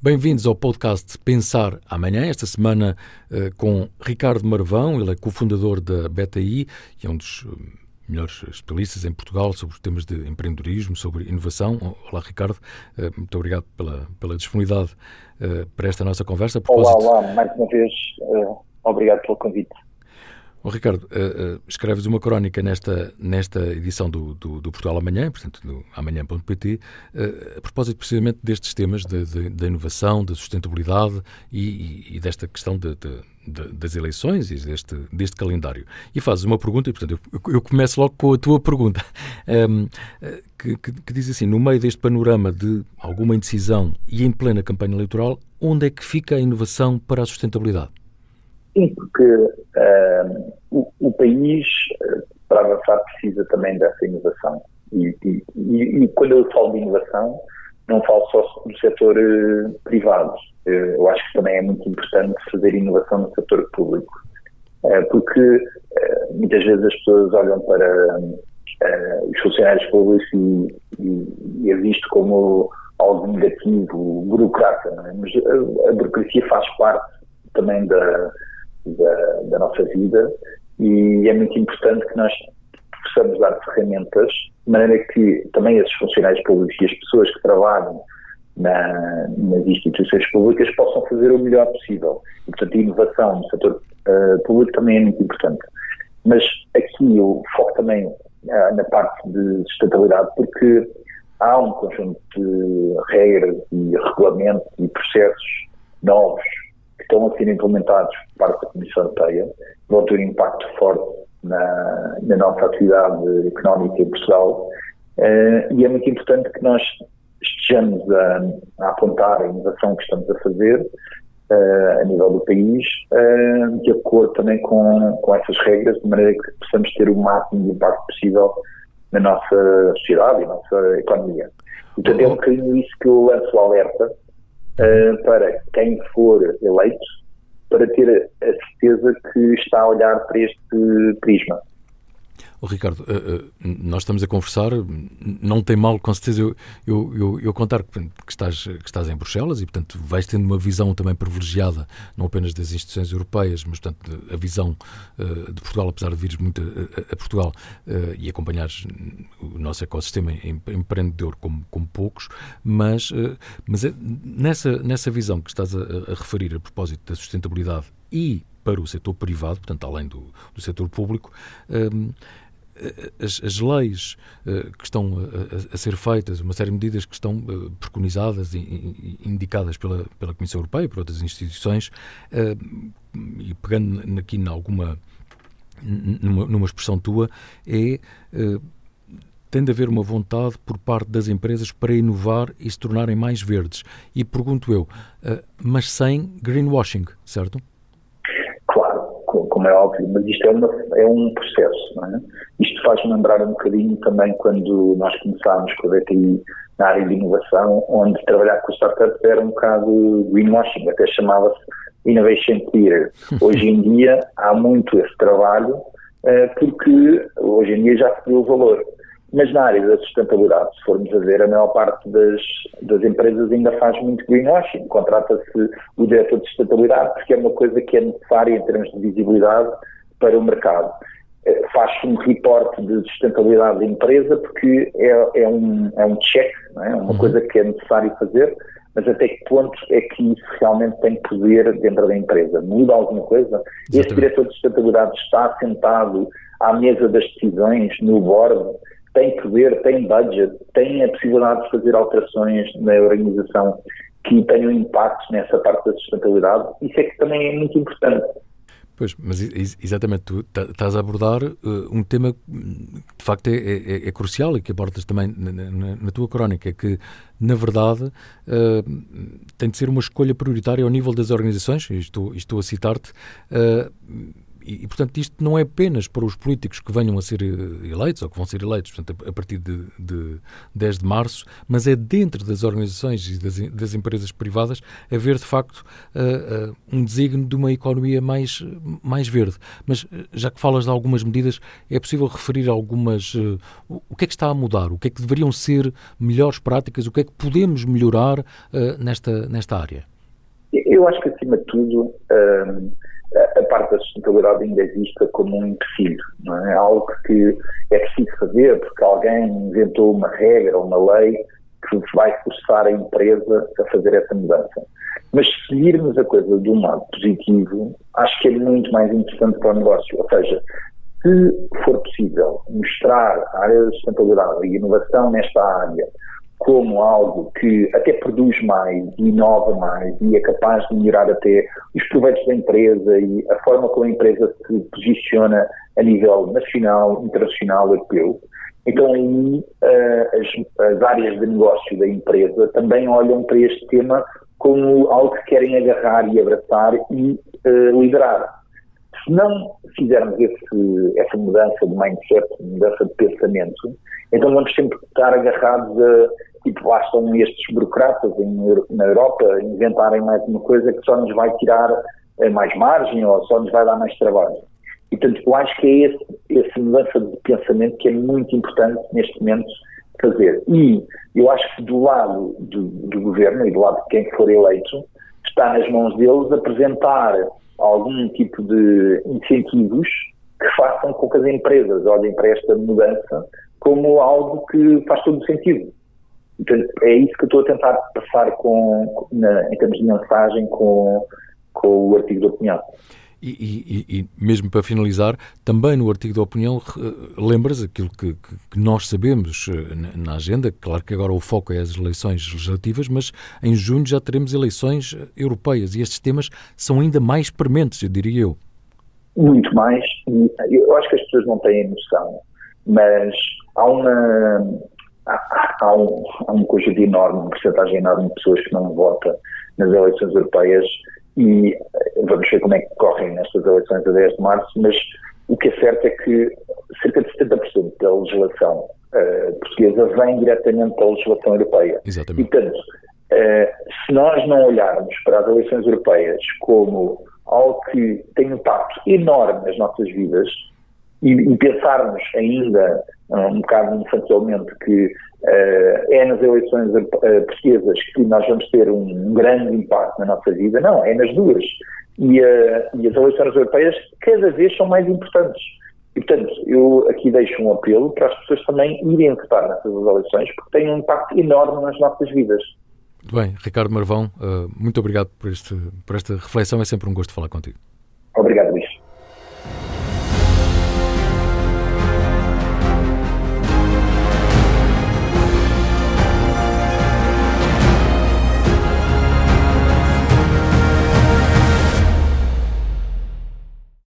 Bem-vindos ao podcast Pensar Amanhã, esta semana uh, com Ricardo Marvão, ele é cofundador da BTI e é um dos uh, melhores especialistas em Portugal sobre os temas de empreendedorismo, sobre inovação. Olá, Ricardo, uh, muito obrigado pela, pela disponibilidade para esta nossa conversa. Olá, olá, mais uma vez, obrigado pelo convite. Oh, Ricardo, uh, uh, escreves uma crónica nesta, nesta edição do, do, do Portugal Amanhã, portanto, do amanhã.pt, uh, eh, a propósito precisamente destes temas da de, de, inovação, da sustentabilidade e, e desta questão de, de, das eleições e deste, deste calendário. E fazes uma pergunta, e portanto eu, eu começo logo com a tua pergunta, um, ehm, que, que, que diz assim: no meio deste panorama de alguma indecisão e em plena campanha eleitoral, onde é que fica a inovação para a sustentabilidade? Sim, porque uh, o, o, país, uh, para avançar, precisa também dessa inovação. E, e, e, e, quando eu falo de inovação, não falo só do setor uh, privado. eu acho que também é muito importante fazer inovação no setor público. porque muitas vezes as pessoas olham para os funcionários públicos e, é visto como algo negativo, burocrata. É? Mas a, a burocracia faz parte também da da, da nossa vida e é muito importante que nós possamos dar ferramentas de maneira que também esses funcionários públicos e as pessoas que trabalham na, nas instituições públicas possam fazer o melhor possível. E, portanto, a inovação no setor uh, público também é muito importante. Mas aqui eu foco também uh, na parte de sustentabilidade porque há um conjunto de regras e regulamentos e processos novos estão a ser implementados por parte da Comissão Europeia, vão ter um impacto forte na, na nossa atividade económica em Portugal. Uh, e é muito importante que nós estejamos a, a, apontar a inovação que estamos a fazer uh, a nível do país, uh, de acordo também com, com essas regras, de maneira que possamos ter o máximo de impacto possível na nossa sociedade e na nossa economia. Portanto, é um bocadinho isso que eu lanço o alerta, uh, para quem for eleito, para ter a certeza que está a olhar para este prisma. Oh, Ricardo, uh, uh, nós estamos a conversar, não tem mal, com certeza, eu, eu, eu, eu contar que, que, estás, que estás em Bruxelas e, portanto, vais tendo uma visão também privilegiada, não apenas das instituições europeias, mas, portanto, a visão uh, de Portugal, apesar de vires muito a, a Portugal e acompanhares o nosso ecossistema empreendedor como, como poucos, mas, mas é, nessa, nessa visão que estás a, a referir a propósito da sustentabilidade e para o setor privado, portanto, além do, do setor público, as, as leis uh, que estão a, a, ser feitas, uma série de medidas que estão preconizadas e, indicadas pela, pela Comissão Europeia e por outras instituições, e pegando aqui alguma numa, numa expressão tua, é tem de haver uma vontade por parte das empresas para inovar e se tornarem mais verdes. E pergunto eu, mas sem greenwashing, certo? Como é óbvio, mas isto é, uma, é um processo. É? Isto faz-me lembrar um bocadinho também quando nós começámos com a BTI na área de inovação, onde trabalhar com startups era um bocado greenwashing, até chamava-se Innovation Theater. Hoje em dia há muito esse trabalho, uh, porque hoje em dia já se deu o valor. Mas na área da sustentabilidade, se formos a ver, a maior parte das, das empresas ainda faz muito greenwashing. Contrata-se o diretor de sustentabilidade porque é uma coisa que é necessária em termos de visibilidade para o mercado. Eh, faz-se um reporte de sustentabilidade da empresa porque é, é, um, é um check, é? uma uhum. coisa que é necessário fazer, mas até que ponto é que isso realmente tem poder dentro da empresa? Muda alguma coisa? Exatamente. Este diretor de sustentabilidade está sentado à mesa das decisões, no board, tem poder, tem budget, tem a possibilidade de fazer alterações na organização que tenham impacto nessa parte da sustentabilidade, isso é que também é muito importante. Pois, mas exatamente, tu estás a abordar uh, um tema que de facto é, é, é, crucial e que abordas também na, na, na tua crónica, que na verdade uh, tem de ser uma escolha prioritária ao nível das organizações, e estou, estou a citar-te, uh, e, portanto, isto não é apenas para os políticos que venham a ser eh, eleitos ou que vão ser eleitos portanto, a partir de, de 10 de março, mas é dentro das organizações e das, das empresas privadas haver, de facto, uh, uh, um desígnio de uma economia mais, mais verde. Mas, já que falas de algumas medidas, é possível referir algumas. Uh, o que é que está a mudar? O que é que deveriam ser melhores práticas? O que é que podemos melhorar nesta, nesta área? Eu acho que, acima de tudo, a parte da sustentabilidade ainda é vista como um empecilho, não é? Algo que é preciso fazer porque alguém inventou uma regra ou uma lei que vai forçar a empresa a fazer essa mudança. Mas se virmos a coisa de um lado positivo, acho que é muito mais interessante para o negócio. Ou seja, se for possível mostrar a área da sustentabilidade e inovação nesta área como algo que até produz mais inova mais e é capaz de melhorar até os proveitos da empresa e a forma como a empresa se posiciona a nível nacional, internacional, europeu. Então aí uh, as, as, áreas de negócio da empresa também olham para este tema como algo que querem agarrar e abraçar e uh, liderar. Se não fizermos esse, essa mudança de mindset, mudança de pensamento, então vamos sempre estar agarrados a tipo, bastam estes burocratas em, na Europa inventarem mais uma coisa que só nos vai tirar eh, mais margem ou só nos vai dar mais trabalho. E, portanto, eu acho que é esse, essa mudança de pensamento que é muito importante neste momento fazer. E eu acho que do lado do, do governo e do lado de quem for eleito, está nas mãos deles apresentar algum tipo de incentivos que façam com que as empresas olhem para esta mudança como algo que faz todo sentido. Portanto, é isso que eu estou a tentar passar com, na, em termos de mensagem com, com o artigo de opinião. E, e, e, mesmo para finalizar, também no artigo da opinião, lembras aquilo que, que, nós sabemos eh, na agenda, claro que agora o foco é as eleições legislativas, mas em junho já teremos eleições europeias e estes temas são ainda mais prementes, eu diria eu. Muito mais, eu acho que as pessoas não têm noção, mas há uma, há, há, um, há um conjunto enorme, uma porcentagem enorme de pessoas que não votam nas eleições europeias e eh, vamos ver como é que correm nestas eleições a 10 de março, mas o que é certo é que cerca de 70% da legislação uh, portuguesa vem diretamente da legislação europeia. Exatamente. E, portanto, uh, se nós não olharmos para as eleições europeias como algo que tem um impacto enorme nas nossas vidas, e, e pensarmos ainda um bocado infantilmente que uh, é nas eleições uh, portuguesas que nós vamos ter um, um, grande impacto na nossa vida. Não, é nas duas. E, uh, e as eleições europeias cada vez são mais importantes. E, portanto, eu aqui deixo um apelo para as pessoas também irem votar nessas eleições, porque têm um impacto enorme nas nossas vidas. Muito bem, Ricardo Marvão, muito obrigado por, este, por esta reflexão. É sempre um gosto falar contigo.